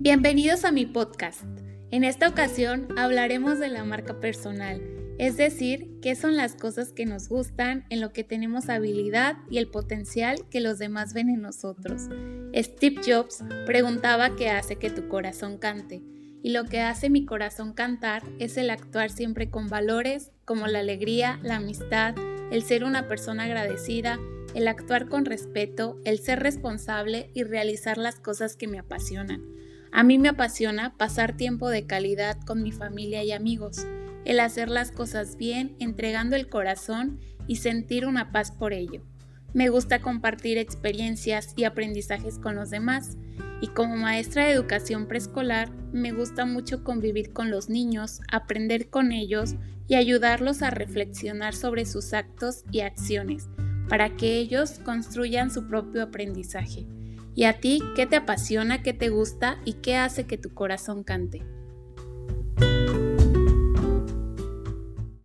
Bienvenidos a mi podcast. En esta ocasión hablaremos de la marca personal, es decir, qué son las cosas que nos gustan, en lo que tenemos habilidad y el potencial que los demás ven en nosotros. Steve Jobs preguntaba qué hace que tu corazón cante, y lo que hace mi corazón cantar es el actuar siempre con valores como la alegría, la amistad, el ser una persona agradecida, el actuar con respeto, el ser responsable y realizar las cosas que me apasionan. A mí me apasiona pasar tiempo de calidad con mi familia y amigos, el hacer las cosas bien, entregando el corazón y sentir una paz por ello. Me gusta compartir experiencias y aprendizajes con los demás y como maestra de educación preescolar me gusta mucho convivir con los niños, aprender con ellos y ayudarlos a reflexionar sobre sus actos y acciones para que ellos construyan su propio aprendizaje. ¿Y a ti qué te apasiona, qué te gusta y qué hace que tu corazón cante?